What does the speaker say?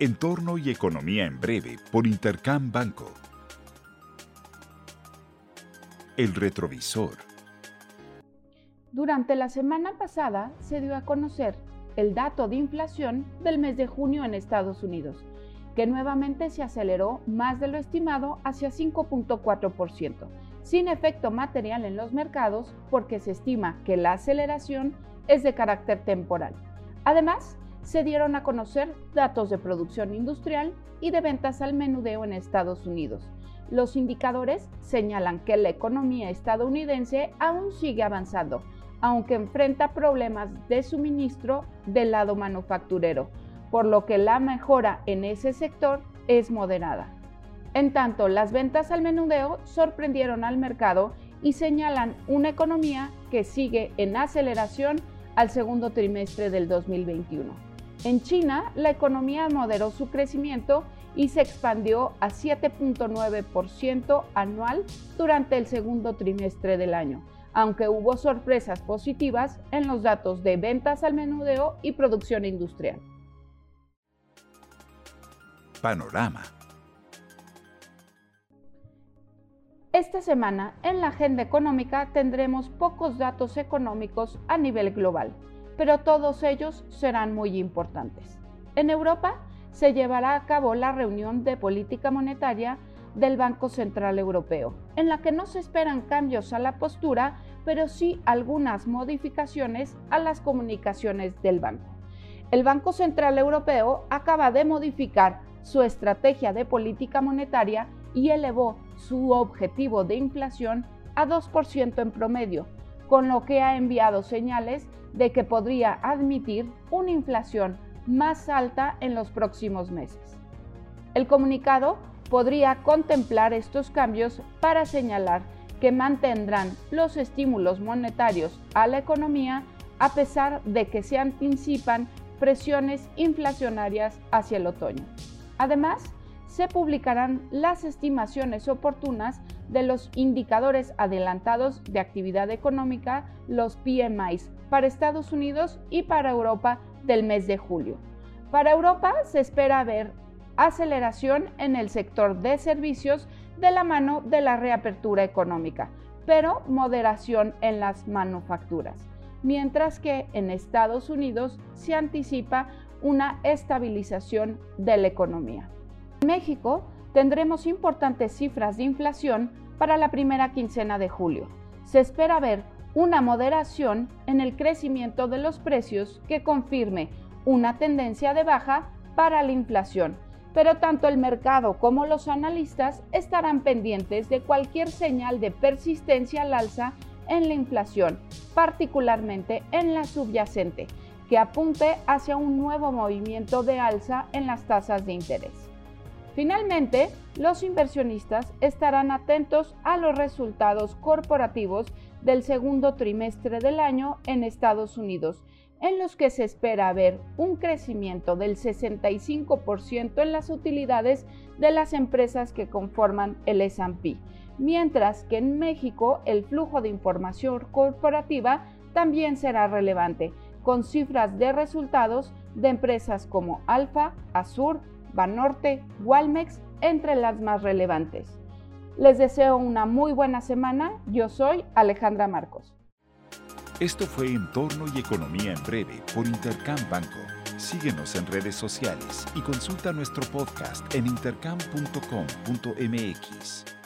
Entorno y Economía en Breve por Intercam Banco. El retrovisor. Durante la semana pasada se dio a conocer el dato de inflación del mes de junio en Estados Unidos, que nuevamente se aceleró más de lo estimado hacia 5.4%, sin efecto material en los mercados porque se estima que la aceleración es de carácter temporal. Además, se dieron a conocer datos de producción industrial y de ventas al menudeo en Estados Unidos. Los indicadores señalan que la economía estadounidense aún sigue avanzando, aunque enfrenta problemas de suministro del lado manufacturero, por lo que la mejora en ese sector es moderada. En tanto, las ventas al menudeo sorprendieron al mercado y señalan una economía que sigue en aceleración al segundo trimestre del 2021. En China, la economía moderó su crecimiento y se expandió a 7.9% anual durante el segundo trimestre del año, aunque hubo sorpresas positivas en los datos de ventas al menudeo y producción industrial. Panorama. Esta semana en la agenda económica tendremos pocos datos económicos a nivel global pero todos ellos serán muy importantes. En Europa se llevará a cabo la reunión de política monetaria del Banco Central Europeo, en la que no se esperan cambios a la postura, pero sí algunas modificaciones a las comunicaciones del banco. El Banco Central Europeo acaba de modificar su estrategia de política monetaria y elevó su objetivo de inflación a 2% en promedio, con lo que ha enviado señales de que podría admitir una inflación más alta en los próximos meses. El comunicado podría contemplar estos cambios para señalar que mantendrán los estímulos monetarios a la economía a pesar de que se anticipan presiones inflacionarias hacia el otoño. Además, se publicarán las estimaciones oportunas de los indicadores adelantados de actividad económica, los PMIs, para Estados Unidos y para Europa del mes de julio. Para Europa se espera ver aceleración en el sector de servicios de la mano de la reapertura económica, pero moderación en las manufacturas, mientras que en Estados Unidos se anticipa una estabilización de la economía. México tendremos importantes cifras de inflación para la primera quincena de julio. Se espera ver una moderación en el crecimiento de los precios que confirme una tendencia de baja para la inflación, pero tanto el mercado como los analistas estarán pendientes de cualquier señal de persistencia al alza en la inflación, particularmente en la subyacente, que apunte hacia un nuevo movimiento de alza en las tasas de interés. Finalmente, los inversionistas estarán atentos a los resultados corporativos del segundo trimestre del año en Estados Unidos, en los que se espera ver un crecimiento del 65% en las utilidades de las empresas que conforman el SP, mientras que en México el flujo de información corporativa también será relevante, con cifras de resultados de empresas como Alfa, Azur, Banorte, Walmex, entre las más relevantes. Les deseo una muy buena semana. Yo soy Alejandra Marcos. Esto fue Entorno y Economía en Breve por Intercam Banco. Síguenos en redes sociales y consulta nuestro podcast en intercam.com.mx.